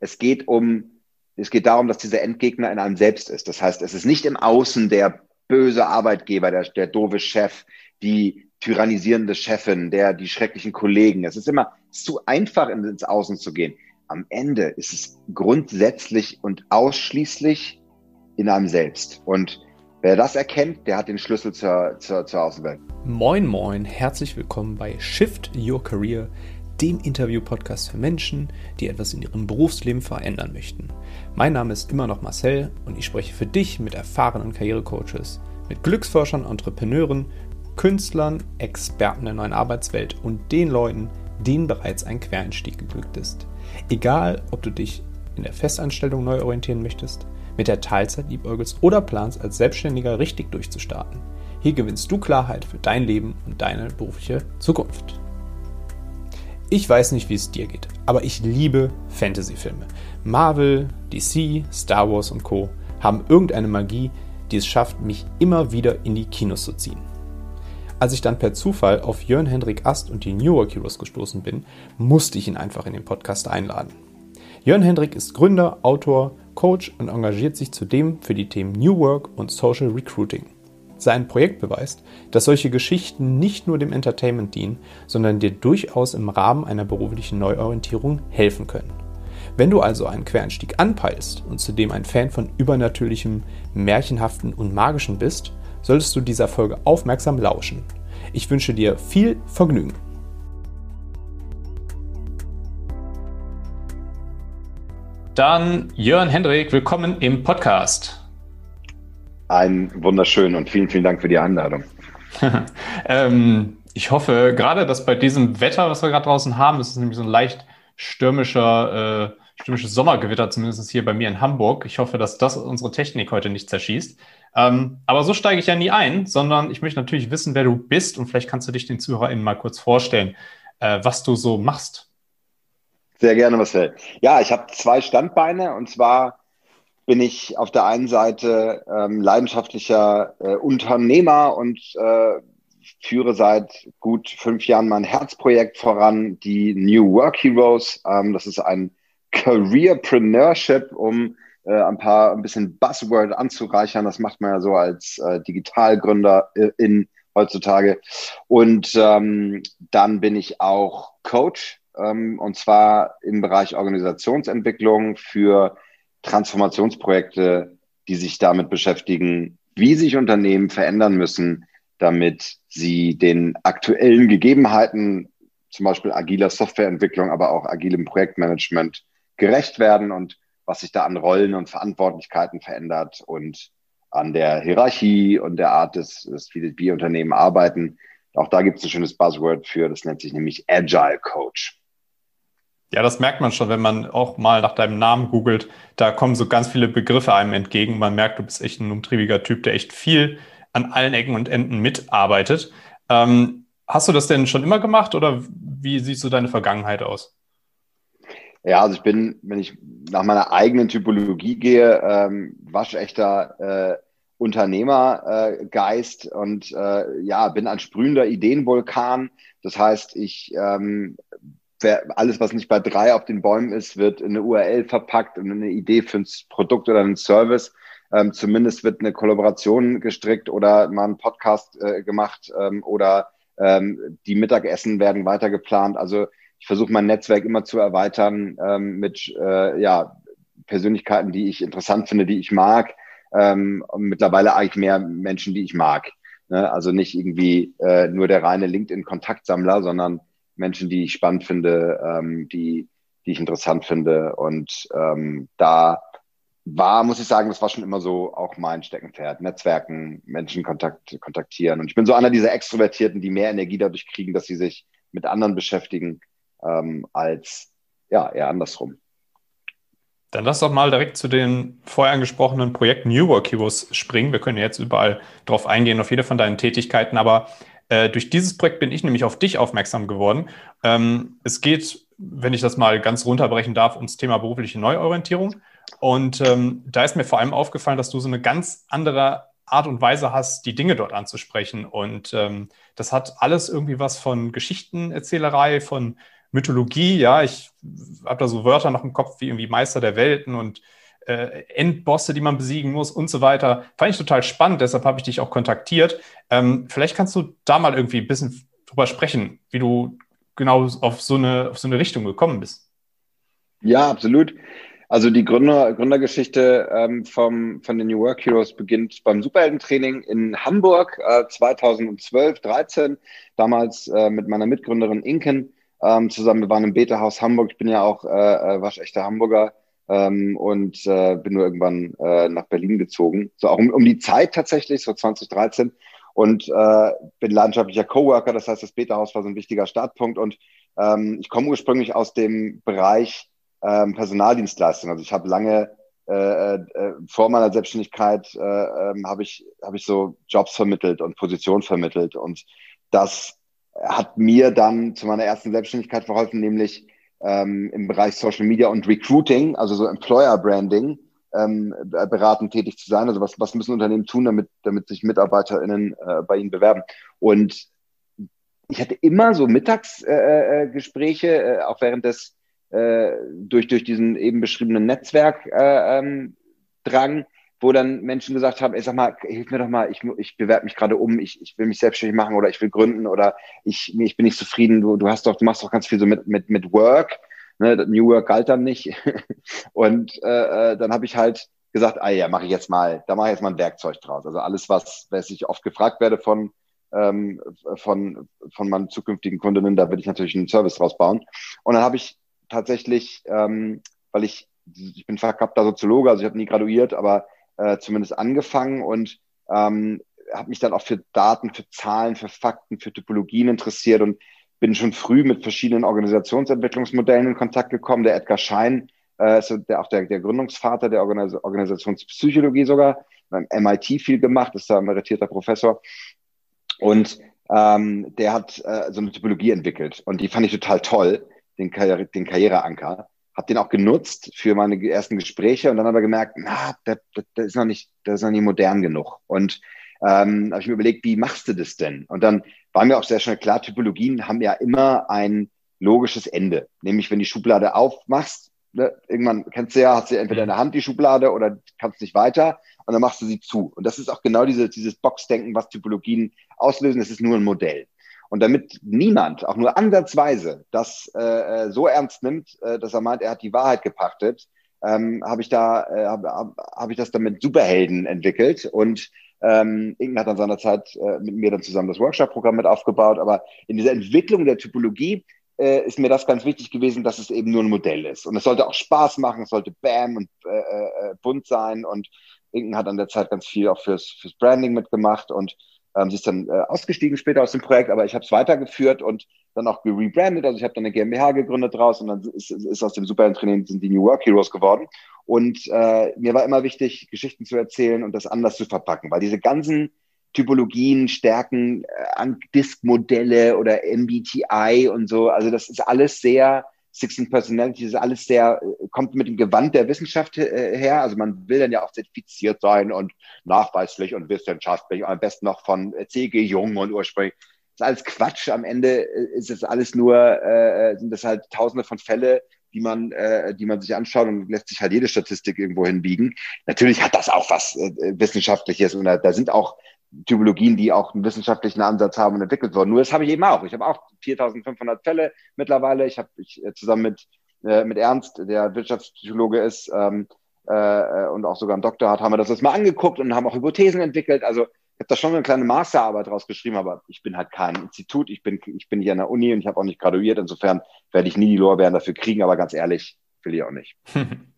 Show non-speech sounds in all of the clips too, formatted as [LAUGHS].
es geht um, es geht darum, dass dieser Endgegner in einem selbst ist. Das heißt, es ist nicht im Außen der böse Arbeitgeber, der, der doofe Chef, die tyrannisierende Chefin, der, die schrecklichen Kollegen. Es ist immer zu einfach, ins Außen zu gehen. Am Ende ist es grundsätzlich und ausschließlich in einem selbst. Und wer das erkennt, der hat den Schlüssel zur, zur, zur Außenwelt. Moin, moin, herzlich willkommen bei Shift Your Career, dem Interview-Podcast für Menschen, die etwas in ihrem Berufsleben verändern möchten. Mein Name ist immer noch Marcel und ich spreche für dich mit erfahrenen Karrierecoaches, mit Glücksforschern, Entrepreneuren, Künstlern, Experten der neuen Arbeitswelt und den Leuten, denen bereits ein Quereinstieg geglückt ist. Egal, ob du dich in der Festanstellung neu orientieren möchtest, mit der Teilzeit liebäugelst oder planst, als Selbstständiger richtig durchzustarten. Hier gewinnst du Klarheit für dein Leben und deine berufliche Zukunft. Ich weiß nicht, wie es dir geht, aber ich liebe Fantasy-Filme. Marvel, DC, Star Wars und Co. haben irgendeine Magie, die es schafft, mich immer wieder in die Kinos zu ziehen. Als ich dann per Zufall auf Jörn Hendrik Ast und die New Work Heroes gestoßen bin, musste ich ihn einfach in den Podcast einladen. Jörn Hendrik ist Gründer, Autor, Coach und engagiert sich zudem für die Themen New Work und Social Recruiting. Sein Projekt beweist, dass solche Geschichten nicht nur dem Entertainment dienen, sondern dir durchaus im Rahmen einer beruflichen Neuorientierung helfen können. Wenn du also einen Quereinstieg anpeilst und zudem ein Fan von übernatürlichem, märchenhaften und magischen bist, solltest du dieser Folge aufmerksam lauschen. Ich wünsche dir viel Vergnügen. Dann Jörn Hendrik, willkommen im Podcast. Ein wunderschön und vielen, vielen Dank für die Einladung. [LAUGHS] ähm, ich hoffe, gerade dass bei diesem Wetter, was wir gerade draußen haben, es ist nämlich so ein leicht stürmischer, äh, stürmisches Sommergewitter, zumindest hier bei mir in Hamburg. Ich hoffe, dass das unsere Technik heute nicht zerschießt. Ähm, aber so steige ich ja nie ein, sondern ich möchte natürlich wissen, wer du bist und vielleicht kannst du dich den ZuhörerInnen mal kurz vorstellen, äh, was du so machst. Sehr gerne, Marcel. Ja, ich habe zwei Standbeine und zwar bin ich auf der einen Seite ähm, leidenschaftlicher äh, Unternehmer und äh, führe seit gut fünf Jahren mein Herzprojekt voran, die New Work Heroes. Ähm, das ist ein Careerpreneurship, um äh, ein paar ein bisschen Buzzword anzureichern. Das macht man ja so als äh, Digitalgründer äh, in heutzutage. Und ähm, dann bin ich auch Coach ähm, und zwar im Bereich Organisationsentwicklung für Transformationsprojekte, die sich damit beschäftigen, wie sich Unternehmen verändern müssen, damit sie den aktuellen Gegebenheiten, zum Beispiel agiler Softwareentwicklung, aber auch agilem Projektmanagement gerecht werden und was sich da an Rollen und Verantwortlichkeiten verändert und an der Hierarchie und der Art, des, des wie, wie Unternehmen arbeiten. Auch da gibt es ein schönes Buzzword für, das nennt sich nämlich Agile Coach. Ja, das merkt man schon, wenn man auch mal nach deinem Namen googelt. Da kommen so ganz viele Begriffe einem entgegen. Man merkt, du bist echt ein umtriebiger Typ, der echt viel an allen Ecken und Enden mitarbeitet. Ähm, hast du das denn schon immer gemacht oder wie siehst du deine Vergangenheit aus? Ja, also ich bin, wenn ich nach meiner eigenen Typologie gehe, ähm, waschechter äh, Unternehmergeist äh, und äh, ja, bin ein sprühender Ideenvulkan. Das heißt, ich ähm, alles, was nicht bei drei auf den Bäumen ist, wird in eine URL verpackt und eine Idee für ein Produkt oder einen Service. Ähm, zumindest wird eine Kollaboration gestrickt oder mal ein Podcast äh, gemacht ähm, oder ähm, die Mittagessen werden weiter geplant. Also ich versuche mein Netzwerk immer zu erweitern ähm, mit äh, ja, Persönlichkeiten, die ich interessant finde, die ich mag. Ähm, und mittlerweile eigentlich mehr Menschen, die ich mag. Ne? Also nicht irgendwie äh, nur der reine LinkedIn-Kontaktsammler, sondern Menschen, die ich spannend finde, ähm, die, die ich interessant finde. Und ähm, da war, muss ich sagen, das war schon immer so auch mein Steckenpferd. Netzwerken, Menschen kontakt, kontaktieren. Und ich bin so einer dieser Extrovertierten, die mehr Energie dadurch kriegen, dass sie sich mit anderen beschäftigen ähm, als ja, eher andersrum. Dann lass doch mal direkt zu den vorher angesprochenen Projekten New Work Heroes springen. Wir können jetzt überall drauf eingehen, auf jede von deinen Tätigkeiten, aber äh, durch dieses Projekt bin ich nämlich auf dich aufmerksam geworden. Ähm, es geht, wenn ich das mal ganz runterbrechen darf, ums Thema berufliche Neuorientierung. Und ähm, da ist mir vor allem aufgefallen, dass du so eine ganz andere Art und Weise hast, die Dinge dort anzusprechen. Und ähm, das hat alles irgendwie was von Geschichtenerzählerei, von Mythologie, ja, ich habe da so Wörter noch im Kopf wie irgendwie Meister der Welten und äh, Endbosse, die man besiegen muss und so weiter. Fand ich total spannend, deshalb habe ich dich auch kontaktiert. Ähm, vielleicht kannst du da mal irgendwie ein bisschen drüber sprechen, wie du genau auf so eine, auf so eine Richtung gekommen bist. Ja, absolut. Also die Gründer, Gründergeschichte ähm, vom, von den New Work Heroes beginnt beim Superheldentraining in Hamburg äh, 2012, 13. Damals äh, mit meiner Mitgründerin Inken ähm, zusammen. Wir waren im Beta-Haus Hamburg. Ich bin ja auch äh, äh waschechter Hamburger ähm, und äh, bin nur irgendwann äh, nach Berlin gezogen. So auch um, um die Zeit tatsächlich, so 2013. Und äh, bin leidenschaftlicher Coworker, das heißt, das Beta-Haus war so ein wichtiger Startpunkt. Und ähm, ich komme ursprünglich aus dem Bereich ähm, Personaldienstleistung. Also ich habe lange äh, äh, vor meiner Selbstständigkeit äh, äh, habe ich habe ich so Jobs vermittelt und Positionen vermittelt und das hat mir dann zu meiner ersten Selbstständigkeit verholfen, nämlich ähm, im Bereich Social Media und Recruiting, also so Employer Branding, ähm, beratend tätig zu sein. Also was, was müssen Unternehmen tun, damit, damit sich MitarbeiterInnen äh, bei ihnen bewerben? Und ich hatte immer so Mittagsgespräche, äh, äh, äh, auch während des äh, durch, durch diesen eben beschriebenen Netzwerkdrang, äh, ähm, wo dann Menschen gesagt haben, ey, sag mal, hilf mir doch mal, ich, ich bewerbe mich gerade um, ich, ich will mich selbstständig machen oder ich will gründen oder ich, ich bin nicht zufrieden, du, du hast doch, du machst doch ganz viel so mit, mit, mit Work, ne, New Work galt dann nicht. [LAUGHS] Und äh, äh, dann habe ich halt gesagt, ah ja, mache ich jetzt mal, da mache ich jetzt mal ein Werkzeug draus. Also alles, was, was ich oft gefragt werde von, ähm, von, von meinen zukünftigen Kundinnen, da will ich natürlich einen Service draus bauen. Und dann habe ich tatsächlich, ähm, weil ich, ich bin verkappter Soziologe, also ich habe nie graduiert, aber äh, zumindest angefangen und ähm, habe mich dann auch für Daten, für Zahlen, für Fakten, für Typologien interessiert und bin schon früh mit verschiedenen Organisationsentwicklungsmodellen in Kontakt gekommen. Der Edgar Schein äh, ist der, auch der, der Gründungsvater der Organis Organisationspsychologie sogar, beim MIT viel gemacht, ist da emeritierter Professor. Und ähm, der hat äh, so eine Typologie entwickelt und die fand ich total toll, den, Karriere, den Karriereanker habe den auch genutzt für meine ersten Gespräche und dann aber gemerkt, na, das, das, ist noch nicht, das ist noch nicht modern genug. Und ähm, habe ich mir überlegt, wie machst du das denn? Und dann war mir auch sehr schnell klar, Typologien haben ja immer ein logisches Ende. Nämlich, wenn die Schublade aufmachst, ne, irgendwann kennst du ja, hast du entweder in der Hand die Schublade oder kannst nicht weiter und dann machst du sie zu. Und das ist auch genau diese, dieses Boxdenken, was Typologien auslösen. Es ist nur ein Modell. Und damit niemand auch nur ansatzweise das äh, äh, so ernst nimmt, äh, dass er meint, er hat die Wahrheit gepachtet, ähm, habe ich da äh, habe hab ich das dann mit Superhelden entwickelt und ähm, Inken hat an seiner Zeit äh, mit mir dann zusammen das Workshop-Programm mit aufgebaut. Aber in dieser Entwicklung der Typologie äh, ist mir das ganz wichtig gewesen, dass es eben nur ein Modell ist. Und es sollte auch Spaß machen, es sollte bam und äh, äh, bunt sein. Und Inken hat an der Zeit ganz viel auch fürs, fürs Branding mitgemacht und ähm, sie ist dann äh, ausgestiegen später aus dem Projekt, aber ich habe es weitergeführt und dann auch gerebrandet. Also ich habe dann eine GmbH gegründet draus und dann ist, ist aus dem Supertraining sind die New Work Heroes geworden. Und äh, mir war immer wichtig, Geschichten zu erzählen und das anders zu verpacken, weil diese ganzen Typologien, Stärken, äh, Disk-Modelle oder MBTI und so, also das ist alles sehr 16 Personality ist alles sehr, äh, kommt mit dem Gewand der Wissenschaft äh, her. Also man will dann ja auch zertifiziert sein und nachweislich und wissenschaftlich, am besten noch von C.G. Jung und ursprünglich. Das ist alles Quatsch. Am Ende äh, ist es alles nur, äh, sind das halt tausende von Fälle, die man, äh, die man sich anschaut und lässt sich halt jede Statistik irgendwo hinbiegen. Natürlich hat das auch was äh, Wissenschaftliches und da, da sind auch Typologien, die auch einen wissenschaftlichen Ansatz haben und entwickelt wurden. Nur das habe ich eben auch. Ich habe auch 4.500 Fälle mittlerweile. Ich habe ich, äh, zusammen mit, äh, mit Ernst, der Wirtschaftspsychologe ist ähm, äh, und auch sogar einen Doktor hat, haben wir das jetzt mal angeguckt und haben auch Hypothesen entwickelt. Also ich habe da schon eine kleine Masterarbeit rausgeschrieben, aber ich bin halt kein Institut. Ich bin, ich bin hier an der Uni und ich habe auch nicht graduiert. Insofern werde ich nie die Lorbeeren dafür kriegen, aber ganz ehrlich, will ich auch nicht. [LAUGHS]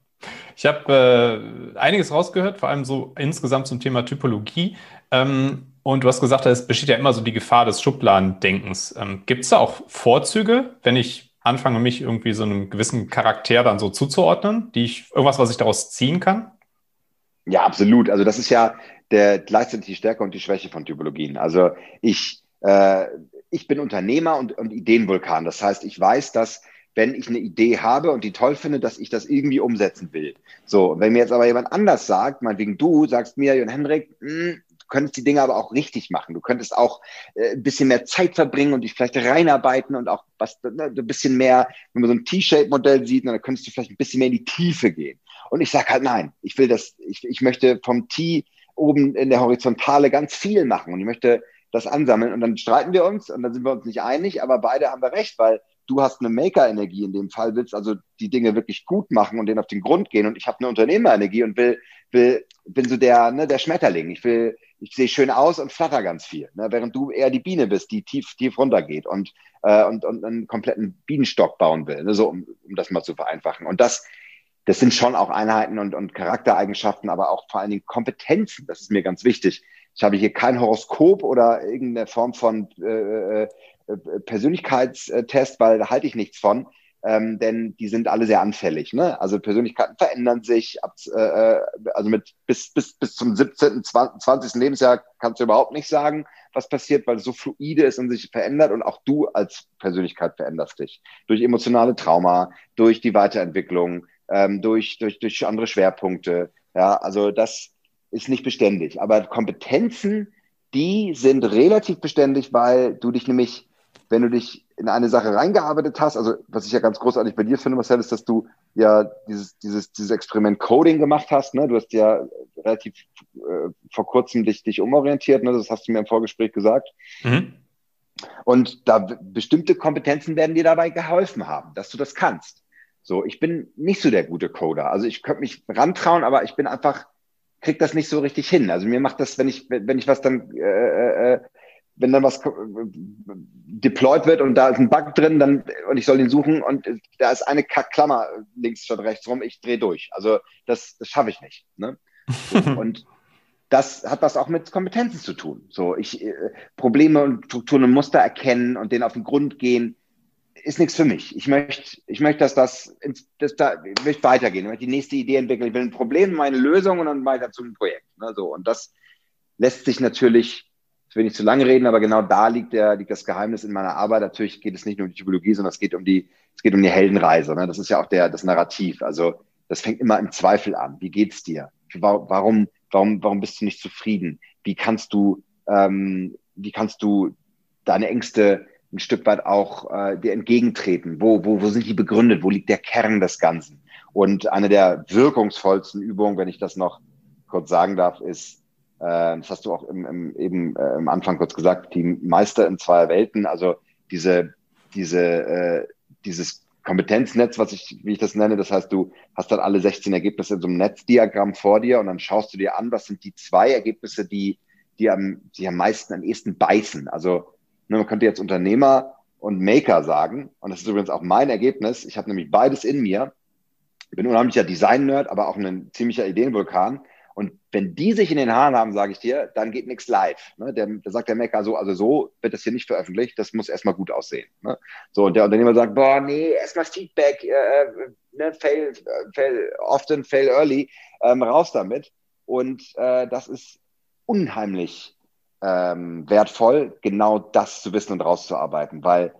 Ich habe äh, einiges rausgehört, vor allem so insgesamt zum Thema Typologie. Ähm, und du hast gesagt, es besteht ja immer so die Gefahr des Schubladendenkens. Ähm, Gibt es da auch Vorzüge, wenn ich anfange, mich irgendwie so einem gewissen Charakter dann so zuzuordnen, die ich, irgendwas, was ich daraus ziehen kann? Ja, absolut. Also das ist ja der gleichzeitig die Stärke und die Schwäche von Typologien. Also ich, äh, ich bin Unternehmer und, und Ideenvulkan. Das heißt, ich weiß, dass wenn ich eine Idee habe und die toll finde, dass ich das irgendwie umsetzen will. So, wenn mir jetzt aber jemand anders sagt, meinetwegen du sagst mir, Jon Henrik, hm, könntest die Dinge aber auch richtig machen. Du könntest auch äh, ein bisschen mehr Zeit verbringen und dich vielleicht reinarbeiten und auch was, ne, ein bisschen mehr, wenn man so ein T-Shape-Modell sieht, dann könntest du vielleicht ein bisschen mehr in die Tiefe gehen. Und ich sage halt nein, ich will das, ich, ich möchte vom T oben in der Horizontale ganz viel machen und ich möchte das ansammeln und dann streiten wir uns und dann sind wir uns nicht einig, aber beide haben wir recht, weil du hast eine Maker-Energie in dem Fall, willst also die Dinge wirklich gut machen und denen auf den Grund gehen und ich habe eine Unternehmer-Energie und will, will, bin so der, ne, der Schmetterling. Ich will, ich sehe schön aus und flatter ganz viel, ne, während du eher die Biene bist, die tief, tief runtergeht und, äh, und, und einen kompletten Bienenstock bauen will, ne, so um, um das mal zu vereinfachen. Und das, das sind schon auch Einheiten und, und Charaktereigenschaften, aber auch vor allen Dingen Kompetenzen. Das ist mir ganz wichtig. Ich habe hier kein Horoskop oder irgendeine Form von äh, äh, Persönlichkeitstest, weil da halte ich nichts von, ähm, denn die sind alle sehr anfällig. Ne? Also Persönlichkeiten verändern sich, ab, äh, also mit bis, bis, bis zum 17., 20. Lebensjahr kannst du überhaupt nicht sagen, was passiert, weil es so fluide ist und sich verändert und auch du als Persönlichkeit veränderst dich. Durch emotionale Trauma, durch die Weiterentwicklung, ähm, durch, durch, durch andere Schwerpunkte. Ja, also das ist nicht beständig. Aber Kompetenzen, die sind relativ beständig, weil du dich nämlich, wenn du dich in eine Sache reingearbeitet hast, also was ich ja ganz großartig bei dir finde, Marcel, ist, dass du ja dieses, dieses, dieses Experiment Coding gemacht hast. Ne? Du hast ja relativ äh, vor kurzem dich, dich umorientiert, ne? das hast du mir im Vorgespräch gesagt. Mhm. Und da bestimmte Kompetenzen werden dir dabei geholfen haben, dass du das kannst. So, ich bin nicht so der gute Coder. Also ich könnte mich rantrauen, aber ich bin einfach, krieg das nicht so richtig hin. Also mir macht das, wenn ich, wenn ich was dann, äh, äh, wenn dann was deployed wird und da ist ein Bug drin, dann und ich soll ihn suchen und da ist eine Klammer links statt rechts rum, ich drehe durch. Also das, das schaffe ich nicht. Ne? [LAUGHS] und das hat was auch mit Kompetenzen zu tun. So, ich äh, Probleme und Strukturen und Muster erkennen und denen auf den Grund gehen ist nichts für mich. Ich möchte, ich möchte, dass das, dass da, ich möchte weitergehen. Ich möchte die nächste Idee entwickeln. Ich will ein Problem, meine Lösung und dann weiter zum Projekt. Ne, so. Und das lässt sich natürlich, ich will nicht zu lange reden, aber genau da liegt der, liegt das Geheimnis in meiner Arbeit. Natürlich geht es nicht nur um die Typologie, sondern es geht um die, es geht um die Heldenreise. Ne? Das ist ja auch der, das Narrativ. Also, das fängt immer im Zweifel an. Wie geht's dir? Warum, warum, warum bist du nicht zufrieden? Wie kannst du, ähm, wie kannst du deine Ängste ein Stück weit auch äh, dir entgegentreten? Wo, wo, wo sind die begründet? Wo liegt der Kern des Ganzen? Und eine der wirkungsvollsten Übungen, wenn ich das noch kurz sagen darf, ist, das hast du auch im, im, eben äh, im Anfang kurz gesagt, die Meister in zwei Welten, also diese, diese, äh, dieses Kompetenznetz, was ich, wie ich das nenne, das heißt, du hast dann alle 16 Ergebnisse in so einem Netzdiagramm vor dir und dann schaust du dir an, was sind die zwei Ergebnisse, die, die am, die am meisten, am ehesten beißen. Also Ne, man könnte jetzt Unternehmer und Maker sagen. Und das ist übrigens auch mein Ergebnis. Ich habe nämlich beides in mir. Ich bin unheimlicher Design-Nerd, aber auch ein ziemlicher Ideenvulkan. Und wenn die sich in den Haaren haben, sage ich dir, dann geht nichts live. Ne? Der, der sagt der Maker so, also so wird das hier nicht veröffentlicht, das muss erstmal gut aussehen. Ne? So, und der Unternehmer sagt, boah, nee, erstmal Feedback, äh, äh, ne, fail, fail, often fail early, ähm, raus damit. Und äh, das ist unheimlich ähm, wertvoll, genau das zu wissen und rauszuarbeiten, weil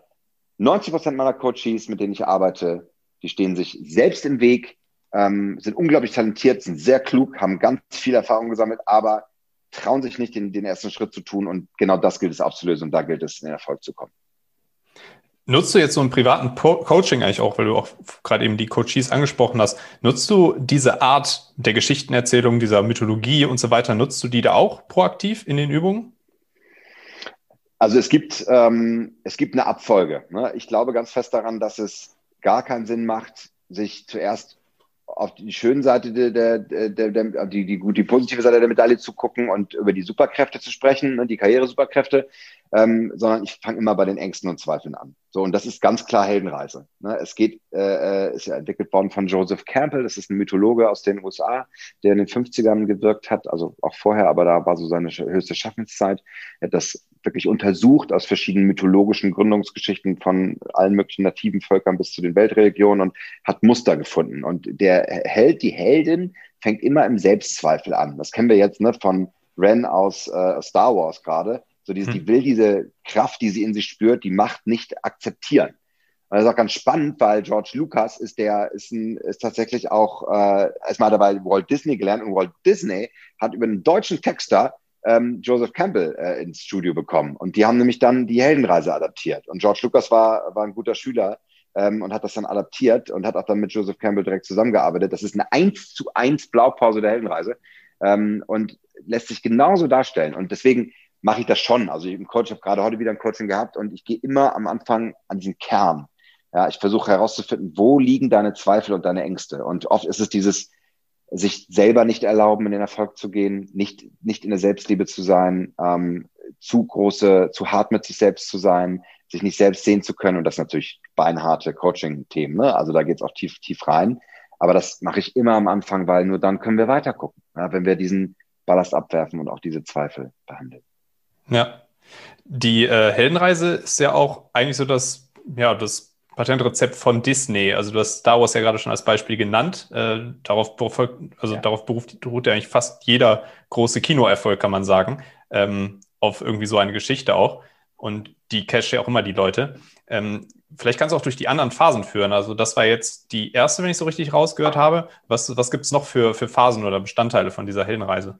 90 Prozent meiner Coaches, mit denen ich arbeite, die stehen sich selbst im Weg, ähm, sind unglaublich talentiert, sind sehr klug, haben ganz viel Erfahrung gesammelt, aber trauen sich nicht, den, den ersten Schritt zu tun. Und genau das gilt es aufzulösen und da gilt es, in den Erfolg zu kommen. Nutzt du jetzt so einen privaten po Coaching eigentlich auch, weil du auch gerade eben die Coaches angesprochen hast, nutzt du diese Art der Geschichtenerzählung, dieser Mythologie und so weiter, nutzt du die da auch proaktiv in den Übungen? Also es gibt, ähm, es gibt eine Abfolge. Ne? Ich glaube ganz fest daran, dass es gar keinen Sinn macht, sich zuerst auf die schöne Seite der, der, der, der die, die, die positive Seite der Medaille zu gucken und über die Superkräfte zu sprechen, ne, die Karrieresuperkräfte, ähm, sondern ich fange immer bei den Ängsten und Zweifeln an. So, und das ist ganz klar Heldenreise. Ne? Es geht, äh, äh ist ja entwickelt worden von Joseph Campbell, das ist ein Mythologe aus den USA, der in den 50ern gewirkt hat, also auch vorher, aber da war so seine höchste Schaffenszeit. Er hat das wirklich untersucht aus verschiedenen mythologischen Gründungsgeschichten von allen möglichen nativen Völkern bis zu den Weltreligionen und hat Muster gefunden. Und der Held, die Heldin, fängt immer im Selbstzweifel an. Das kennen wir jetzt ne, von Ren aus äh, Star Wars gerade. So diese, hm. die will diese Kraft, die sie in sich spürt, die Macht nicht akzeptieren. Und das ist auch ganz spannend, weil George Lucas ist der, ist, ein, ist tatsächlich auch, äh, erstmal dabei Walt Disney gelernt und Walt Disney hat über einen deutschen Texter ähm, Joseph Campbell äh, ins Studio bekommen. Und die haben nämlich dann die Heldenreise adaptiert. Und George Lucas war, war ein guter Schüler ähm, und hat das dann adaptiert und hat auch dann mit Joseph Campbell direkt zusammengearbeitet. Das ist eine eins zu eins Blaupause der Heldenreise ähm, und lässt sich genauso darstellen. Und deswegen mache ich das schon. Also ich im Coach habe gerade heute wieder ein Coaching gehabt und ich gehe immer am Anfang an diesen Kern. Ja, ich versuche herauszufinden, wo liegen deine Zweifel und deine Ängste. Und oft ist es dieses, sich selber nicht erlauben, in den Erfolg zu gehen, nicht, nicht in der Selbstliebe zu sein, ähm, zu große, zu hart mit sich selbst zu sein, sich nicht selbst sehen zu können. Und das natürlich beinharte Coaching-Themen. Ne? Also da geht's auch tief, tief rein. Aber das mache ich immer am Anfang, weil nur dann können wir weiter gucken, ja, wenn wir diesen Ballast abwerfen und auch diese Zweifel behandeln. Ja. Die äh, Heldenreise ist ja auch eigentlich so das, ja, das Patentrezept von Disney. Also du hast Star Wars ja gerade schon als Beispiel genannt. Äh, darauf, also ja. darauf beruft, beruht ja eigentlich fast jeder große Kinoerfolg, kann man sagen, ähm, auf irgendwie so eine Geschichte auch. Und die cache ja auch immer die Leute. Ähm, vielleicht kannst du auch durch die anderen Phasen führen. Also das war jetzt die erste, wenn ich so richtig rausgehört habe. Was, was gibt es noch für, für Phasen oder Bestandteile von dieser Heldenreise?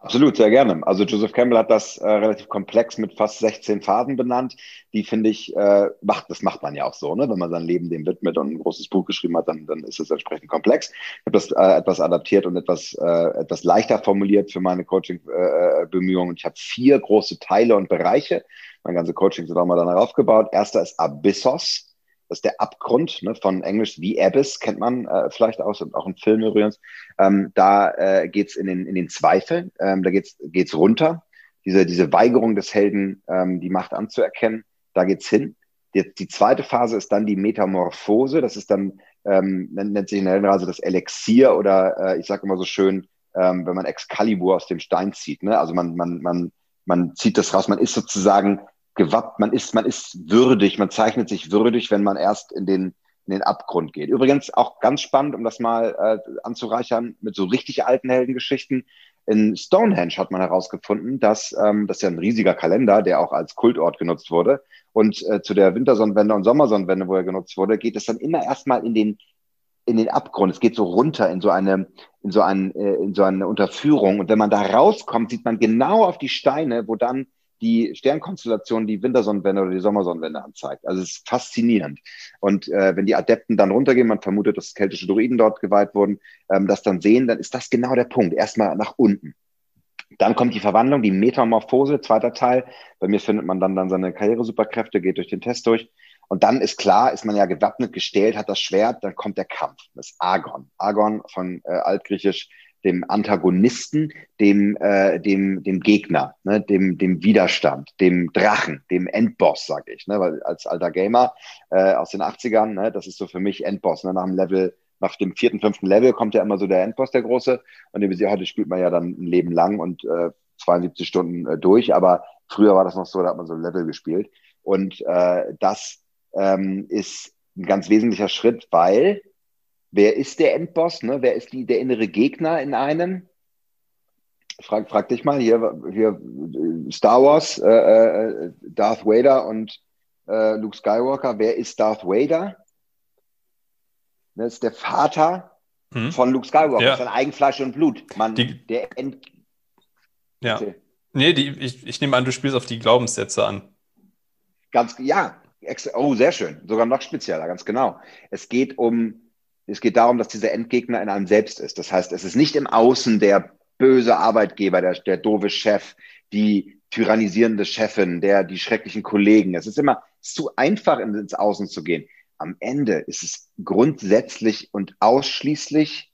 Absolut, sehr gerne. Also Joseph Campbell hat das äh, relativ komplex mit fast 16 Phasen benannt. Die finde ich, äh, macht, das macht man ja auch so, ne? Wenn man sein Leben dem widmet und ein großes Buch geschrieben hat, dann, dann ist es entsprechend komplex. Ich habe das äh, etwas adaptiert und etwas, äh, etwas leichter formuliert für meine Coaching-Bemühungen. Äh, ich habe vier große Teile und Bereiche. Mein ganze Coaching sind auch mal danach aufgebaut. Erster ist Abyssos. Das ist der Abgrund ne, von Englisch The Abyss, kennt man äh, vielleicht aus, und auch im Film übrigens. Ähm, da äh, geht in den, in den Zweifel, ähm, da geht's geht's runter. Diese, diese Weigerung des Helden, ähm, die Macht anzuerkennen, da geht's hin. Die, die zweite Phase ist dann die Metamorphose. Das ist dann, ähm, nennt sich in der Heldenreise das Elixier oder äh, ich sage immer so schön, ähm, wenn man Excalibur aus dem Stein zieht. Ne? Also man, man, man, man zieht das raus, man ist sozusagen gewappt, man ist, man ist würdig, man zeichnet sich würdig, wenn man erst in den, in den Abgrund geht. Übrigens auch ganz spannend, um das mal äh, anzureichern, mit so richtig alten Heldengeschichten. In Stonehenge hat man herausgefunden, dass ähm, das ist ja ein riesiger Kalender, der auch als Kultort genutzt wurde. Und äh, zu der Wintersonnenwende und Sommersonnenwende, wo er genutzt wurde, geht es dann immer erstmal in den in den Abgrund. Es geht so runter in so eine in so ein äh, in so eine Unterführung. Und wenn man da rauskommt, sieht man genau auf die Steine, wo dann die Sternkonstellation die Wintersonnenwende oder die Sommersonnenwende anzeigt. Also es ist faszinierend. Und äh, wenn die Adepten dann runtergehen, man vermutet, dass keltische Druiden dort geweiht wurden, ähm, das dann sehen, dann ist das genau der Punkt. Erstmal nach unten. Dann kommt die Verwandlung, die Metamorphose, zweiter Teil. Bei mir findet man dann, dann seine Karrieresuperkräfte, geht durch den Test durch. Und dann ist klar, ist man ja gewappnet, gestählt, hat das Schwert, dann kommt der Kampf. Das Argon. Argon von äh, altgriechisch dem Antagonisten, dem, äh, dem, dem Gegner, ne, dem, dem Widerstand, dem Drachen, dem Endboss, sag ich. Ne, weil als alter Gamer äh, aus den 80ern, ne, das ist so für mich Endboss. Ne, nach dem Level, nach dem vierten, fünften Level kommt ja immer so der Endboss, der große. Und den heute spielt man ja dann ein Leben lang und äh, 72 Stunden äh, durch. Aber früher war das noch so, da hat man so ein Level gespielt. Und äh, das ähm, ist ein ganz wesentlicher Schritt, weil wer ist der Endboss, ne? wer ist die, der innere Gegner in einem? Frag, frag dich mal, hier, hier Star Wars, äh, äh, Darth Vader und äh, Luke Skywalker, wer ist Darth Vader? Das ist der Vater hm. von Luke Skywalker, ja. sein Eigenfleisch und Blut. Man, die, der End ja. Okay. Nee, die, ich, ich nehme an, du spielst auf die Glaubenssätze an. Ganz, ja. Oh, sehr schön. Sogar noch spezieller, ganz genau. Es geht um es geht darum, dass dieser Endgegner in einem selbst ist. Das heißt, es ist nicht im Außen der böse Arbeitgeber, der, der doofe Chef, die tyrannisierende Chefin, der, die schrecklichen Kollegen. Es ist immer zu einfach, ins Außen zu gehen. Am Ende ist es grundsätzlich und ausschließlich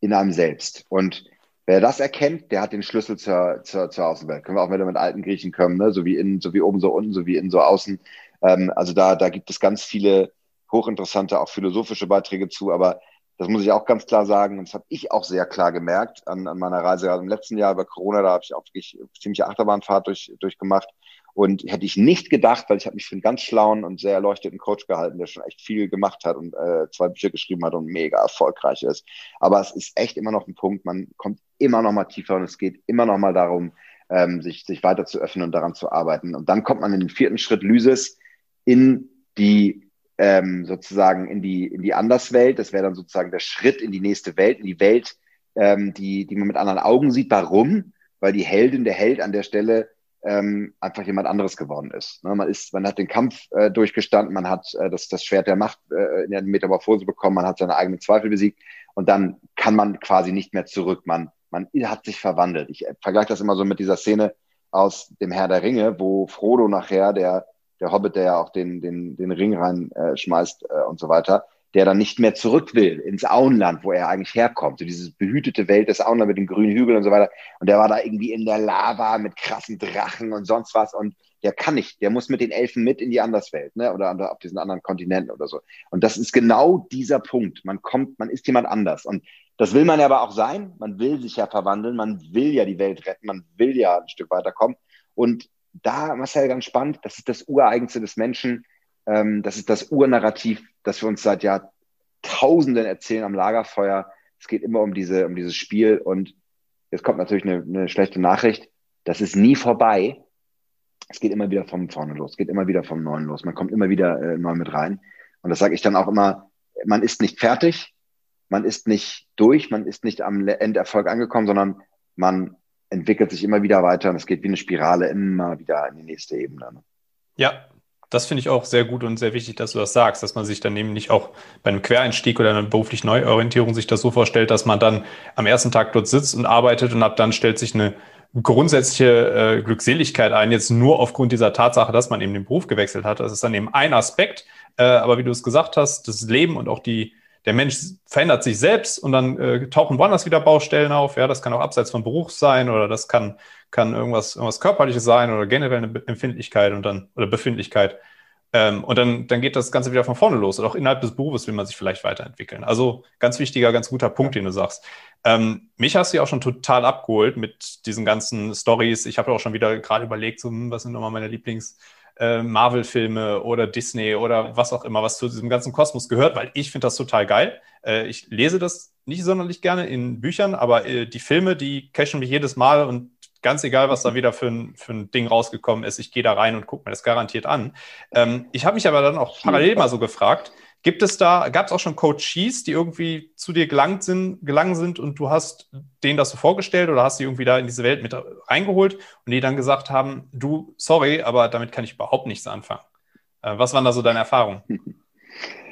in einem selbst. Und wer das erkennt, der hat den Schlüssel zur, zur, zur Außenwelt. Können wir auch wieder mit alten Griechen kommen, ne? so wie innen, so wie oben, so unten, so wie innen, so außen. Ähm, also da, da gibt es ganz viele hochinteressante, auch philosophische Beiträge zu, aber das muss ich auch ganz klar sagen, und das habe ich auch sehr klar gemerkt an, an meiner Reise gerade im letzten Jahr über Corona, da habe ich auch wirklich ziemliche Achterbahnfahrt durch, durchgemacht. Und hätte ich nicht gedacht, weil ich habe mich für einen ganz schlauen und sehr erleuchteten Coach gehalten, der schon echt viel gemacht hat und äh, zwei Bücher geschrieben hat und mega erfolgreich ist. Aber es ist echt immer noch ein Punkt, man kommt immer noch mal tiefer und es geht immer noch mal darum, ähm, sich, sich weiter zu öffnen und daran zu arbeiten. Und dann kommt man in den vierten Schritt Lysis in die ähm, sozusagen in die, in die Anderswelt. Das wäre dann sozusagen der Schritt in die nächste Welt, in die Welt, ähm, die, die man mit anderen Augen sieht. Warum? weil die Heldin, der Held an der Stelle ähm, einfach jemand anderes geworden ist. Ne? Man ist, man hat den Kampf äh, durchgestanden, man hat äh, das, das Schwert der Macht äh, in der Metamorphose bekommen, man hat seine eigenen Zweifel besiegt und dann kann man quasi nicht mehr zurück. Man, man hat sich verwandelt. Ich äh, vergleiche das immer so mit dieser Szene aus dem Herr der Ringe, wo Frodo nachher, der, der Hobbit, der ja auch den, den, den Ring reinschmeißt äh, äh, und so weiter, der dann nicht mehr zurück will ins Auenland, wo er eigentlich herkommt. So dieses behütete Welt des Auenland mit den grünen Hügeln und so weiter. Und der war da irgendwie in der Lava mit krassen Drachen und sonst was. Und der kann nicht, der muss mit den Elfen mit in die Anderswelt, ne? Oder auf diesen anderen Kontinenten oder so. Und das ist genau dieser Punkt. Man kommt, man ist jemand anders. Und das will man ja aber auch sein. Man will sich ja verwandeln, man will ja die Welt retten, man will ja ein Stück weiterkommen. Und da, Marcel, ganz spannend, das ist das Ureigenste des Menschen, ähm, das ist das Urnarrativ, das wir uns seit Jahrtausenden erzählen am Lagerfeuer. Es geht immer um diese, um dieses Spiel. Und jetzt kommt natürlich eine, eine schlechte Nachricht. Das ist nie vorbei. Es geht immer wieder von vorne los, es geht immer wieder vom Neuen los. Man kommt immer wieder äh, neu mit rein. Und das sage ich dann auch immer, man ist nicht fertig, man ist nicht durch, man ist nicht am Enderfolg angekommen, sondern man entwickelt sich immer wieder weiter und es geht wie eine Spirale immer wieder in die nächste Ebene. Ne? Ja, das finde ich auch sehr gut und sehr wichtig, dass du das sagst, dass man sich dann nicht auch bei einem Quereinstieg oder einer beruflichen Neuorientierung sich das so vorstellt, dass man dann am ersten Tag dort sitzt und arbeitet und ab dann stellt sich eine grundsätzliche äh, Glückseligkeit ein, jetzt nur aufgrund dieser Tatsache, dass man eben den Beruf gewechselt hat. Das ist dann eben ein Aspekt, äh, aber wie du es gesagt hast, das Leben und auch die, der Mensch verändert sich selbst und dann äh, tauchen woanders wieder Baustellen auf. Ja, das kann auch abseits vom Beruf sein oder das kann kann irgendwas, irgendwas Körperliches sein oder generell eine Empfindlichkeit und dann, oder Befindlichkeit. Ähm, und dann, dann geht das Ganze wieder von vorne los. Und auch innerhalb des Berufes will man sich vielleicht weiterentwickeln. Also ganz wichtiger, ganz guter Punkt, den du sagst. Ähm, mich hast du ja auch schon total abgeholt mit diesen ganzen Stories. Ich habe auch schon wieder gerade überlegt, so, hm, was sind nochmal meine Lieblings- äh, Marvel-Filme oder Disney oder was auch immer, was zu diesem ganzen Kosmos gehört, weil ich finde das total geil. Äh, ich lese das nicht sonderlich gerne in Büchern, aber äh, die Filme, die cashen mich jedes Mal und Ganz egal, was da wieder für ein, für ein Ding rausgekommen ist, ich gehe da rein und gucke mir das garantiert an. Ähm, ich habe mich aber dann auch parallel mal so gefragt, gibt es da, gab es auch schon Coaches, die irgendwie zu dir gelangt sind, gelangen sind und du hast denen das so vorgestellt oder hast sie irgendwie da in diese Welt mit reingeholt und die dann gesagt haben, du, sorry, aber damit kann ich überhaupt nichts anfangen. Äh, was waren da so deine Erfahrungen? [LAUGHS]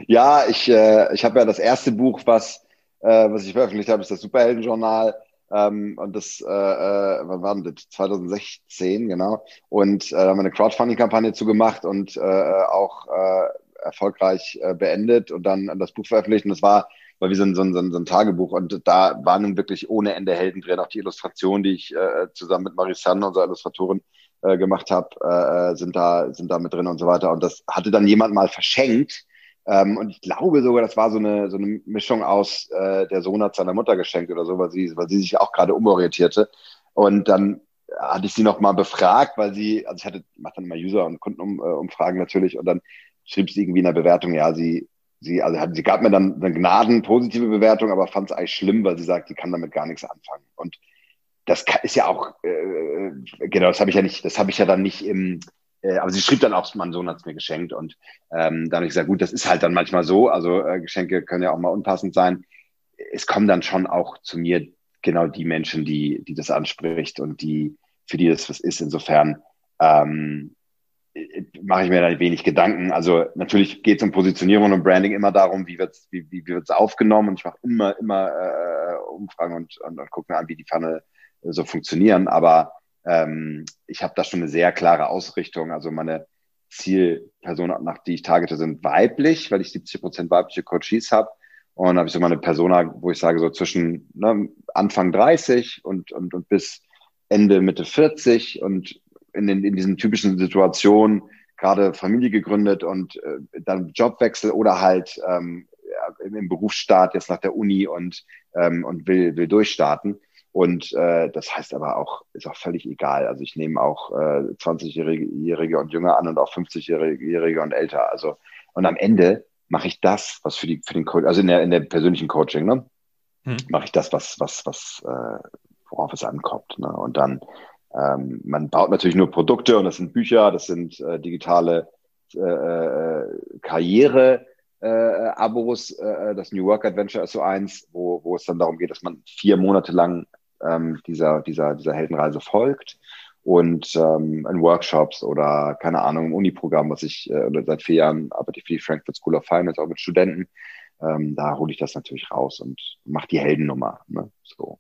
Ja, ich, äh, ich habe ja das erste Buch, was, äh, was ich veröffentlicht habe, ist das Superheldenjournal. Ähm, und das, äh, äh, wann war denn das? 2016, genau. Und äh, da haben wir eine Crowdfunding-Kampagne zugemacht und äh, auch äh, erfolgreich äh, beendet und dann das Buch veröffentlicht. Und das war, war wie so ein, so, ein, so ein Tagebuch. Und da waren nun wirklich ohne Ende Helden drin. Auch die Illustrationen, die ich äh, zusammen mit Marisanne, unserer Illustratorin, äh, gemacht habe, äh, sind da sind da mit drin und so weiter. Und das hatte dann jemand mal verschenkt ähm, und ich glaube sogar, das war so eine, so eine Mischung aus, äh, der Sohn hat seiner Mutter geschenkt oder so, weil sie, weil sie sich auch gerade umorientierte. Und dann hatte ich sie noch mal befragt, weil sie, also ich hatte, mache dann immer User- und Kundenumfragen natürlich und dann schrieb sie irgendwie in der Bewertung, ja, sie, sie, also hat, sie gab mir dann eine Gnaden positive Bewertung, aber fand es eigentlich schlimm, weil sie sagt, sie kann damit gar nichts anfangen. Und das ist ja auch, äh, genau, das habe ich ja nicht, das habe ich ja dann nicht im, äh, aber sie schrieb dann auch, mein Sohn hat es mir geschenkt und ähm, dann habe ich gesagt, gut, das ist halt dann manchmal so, also äh, Geschenke können ja auch mal unpassend sein. Es kommen dann schon auch zu mir genau die Menschen, die, die das anspricht und die, für die das was ist. Insofern ähm, mache ich mir da wenig Gedanken. Also natürlich geht es um Positionierung und Branding immer darum, wie wird es wie, wie wird's aufgenommen. Und ich mache immer, immer äh, Umfragen und, und, und gucke mir an, wie die Pfanne äh, so funktionieren. Aber ähm, ich habe da schon eine sehr klare Ausrichtung. Also meine Zielperson, nach die ich targete, sind weiblich, weil ich 70 Prozent weibliche Coaches habe. Und habe ich so meine Persona, wo ich sage, so zwischen ne, Anfang 30 und, und, und bis Ende, Mitte 40 und in, den, in diesen typischen Situationen gerade Familie gegründet und äh, dann Jobwechsel oder halt ähm, im Berufsstart jetzt nach der Uni und, ähm, und will, will durchstarten. Und äh, das heißt aber auch, ist auch völlig egal. Also ich nehme auch äh, 20-Jährige und jünger an und auch 50-Jährige und älter. Also und am Ende mache ich das, was für die für den Coach, also in der in der persönlichen Coaching, ne, hm. mache ich das, was was was äh, worauf es ankommt. Ne? Und dann ähm, man baut natürlich nur Produkte und das sind Bücher, das sind äh, digitale äh, äh Karriere äh, Abos. Äh, das New Work Adventure ist so eins, wo, wo es dann darum geht, dass man vier Monate lang ähm, dieser, dieser, dieser Heldenreise folgt und ähm, in Workshops oder keine Ahnung, im Uniprogramm, was ich äh, seit vier Jahren arbeite für die Frankfurt School of Finance, auch mit Studenten. Ähm, da hole ich das natürlich raus und mache die Heldennummer. Ne? So.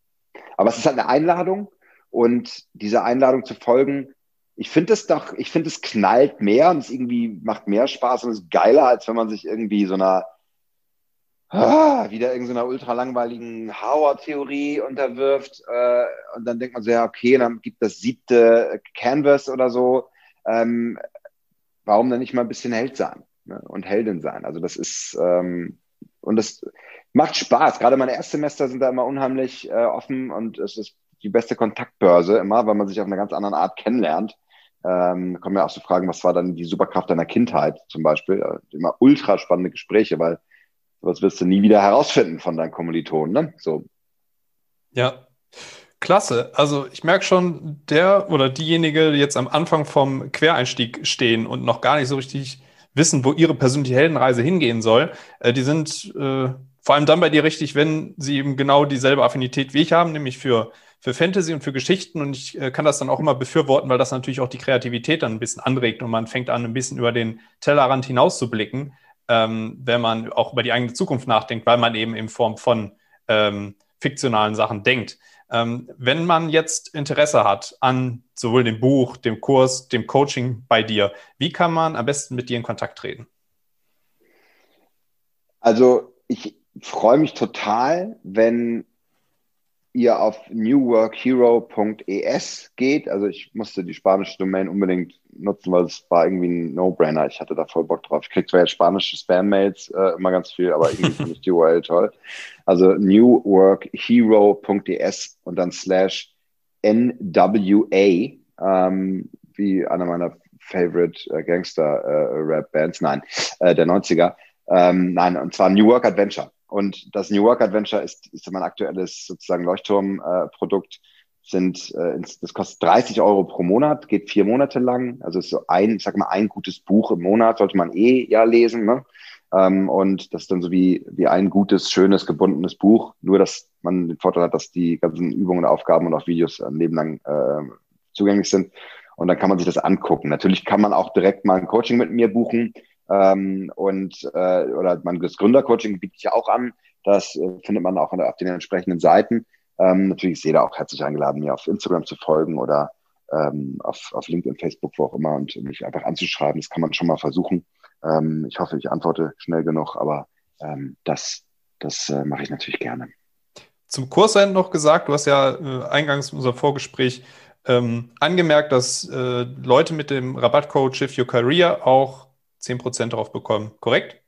Aber es ist halt eine Einladung und diese Einladung zu folgen, ich finde es doch, ich finde es knallt mehr und es irgendwie macht mehr Spaß und ist geiler, als wenn man sich irgendwie so einer ah, wieder irgendeiner ultra langweiligen Howard-Theorie unterwirft äh, und dann denkt man so, ja, okay, dann gibt das siebte Canvas oder so. Ähm, warum dann nicht mal ein bisschen Held sein ne? und Heldin sein? Also das ist, ähm, und das macht Spaß. Gerade meine Erstsemester sind da immer unheimlich äh, offen und es ist die beste Kontaktbörse immer, weil man sich auf eine ganz andere Art kennenlernt. Ähm, kommen ja auch so Fragen, was war dann die Superkraft deiner Kindheit zum Beispiel? Immer ultra spannende Gespräche, weil sowas wirst du nie wieder herausfinden von deinen Kommilitonen. Ne? So. Ja, Klasse. Also ich merke schon, der oder diejenige, die jetzt am Anfang vom Quereinstieg stehen und noch gar nicht so richtig wissen, wo ihre persönliche Heldenreise hingehen soll, äh, die sind äh, vor allem dann bei dir richtig, wenn sie eben genau dieselbe Affinität wie ich haben, nämlich für, für Fantasy und für Geschichten. Und ich äh, kann das dann auch immer befürworten, weil das natürlich auch die Kreativität dann ein bisschen anregt und man fängt an, ein bisschen über den Tellerrand hinaus zu blicken, ähm, wenn man auch über die eigene Zukunft nachdenkt, weil man eben in Form von ähm, fiktionalen Sachen denkt. Ähm, wenn man jetzt Interesse hat an sowohl dem Buch, dem Kurs, dem Coaching bei dir, wie kann man am besten mit dir in Kontakt treten? Also ich freue mich total, wenn ihr auf newworkhero.es geht. Also ich musste die spanische Domain unbedingt nutzen, weil es war irgendwie ein No-Brainer. Ich hatte da voll Bock drauf. Ich kriege zwar jetzt spanische Spam-Mails äh, immer ganz viel, aber irgendwie finde ich die URL toll. Also newworkhero.es und dann slash NWA, ähm, wie einer meiner Favorite äh, Gangster-Rap-Bands, äh, nein, äh, der 90er. Ähm, nein, und zwar New Work Adventure. Und das New Work Adventure ist, ist mein aktuelles sozusagen Leuchtturmprodukt. Äh, sind, äh, das kostet 30 Euro pro Monat, geht vier Monate lang. Also ist so ein, ich sag mal, ein gutes Buch im Monat sollte man eh ja lesen. Ne? Ähm, und das ist dann so wie, wie ein gutes, schönes, gebundenes Buch. Nur, dass man den Vorteil hat, dass die ganzen Übungen, Aufgaben und auch Videos ein Leben lang äh, zugänglich sind. Und dann kann man sich das angucken. Natürlich kann man auch direkt mal ein Coaching mit mir buchen. Ähm, und äh, oder man das Gründercoaching biete ich ja auch an. Das äh, findet man auch auf den entsprechenden Seiten. Ähm, natürlich ist jeder auch herzlich eingeladen, mir auf Instagram zu folgen oder ähm, auf, auf LinkedIn, Facebook, wo auch immer und mich einfach anzuschreiben. Das kann man schon mal versuchen. Ähm, ich hoffe, ich antworte schnell genug, aber ähm, das, das äh, mache ich natürlich gerne. Zum Kursend noch gesagt, du hast ja äh, eingangs in unserem Vorgespräch ähm, angemerkt, dass äh, Leute mit dem Rabattcode Shift Your Career auch 10% drauf bekommen, korrekt?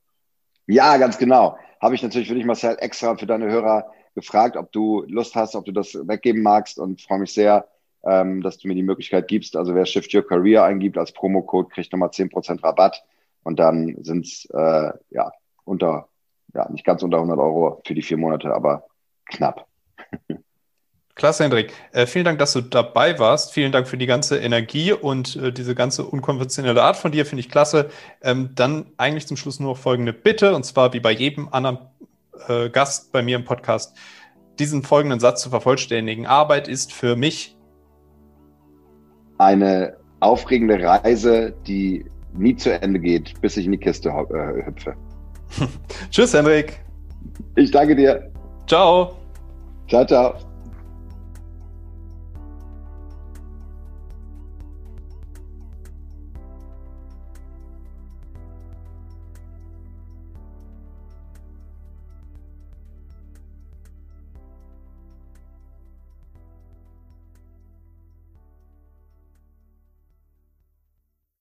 Ja, ganz genau. Habe ich natürlich für dich, Marcel, extra für deine Hörer gefragt, ob du Lust hast, ob du das weggeben magst und freue mich sehr, ähm, dass du mir die Möglichkeit gibst. Also wer Shift Your Career eingibt als Promocode, kriegt nochmal 10% Rabatt und dann sind es äh, ja unter, ja, nicht ganz unter 100 Euro für die vier Monate, aber knapp. Klasse, Hendrik. Äh, vielen Dank, dass du dabei warst. Vielen Dank für die ganze Energie und äh, diese ganze unkonventionelle Art von dir, finde ich klasse. Ähm, dann eigentlich zum Schluss nur folgende Bitte, und zwar wie bei jedem anderen äh, Gast bei mir im Podcast, diesen folgenden Satz zu vervollständigen. Arbeit ist für mich eine aufregende Reise, die nie zu Ende geht, bis ich in die Kiste äh, hüpfe. [LAUGHS] Tschüss, Hendrik. Ich danke dir. Ciao. Ciao, ciao.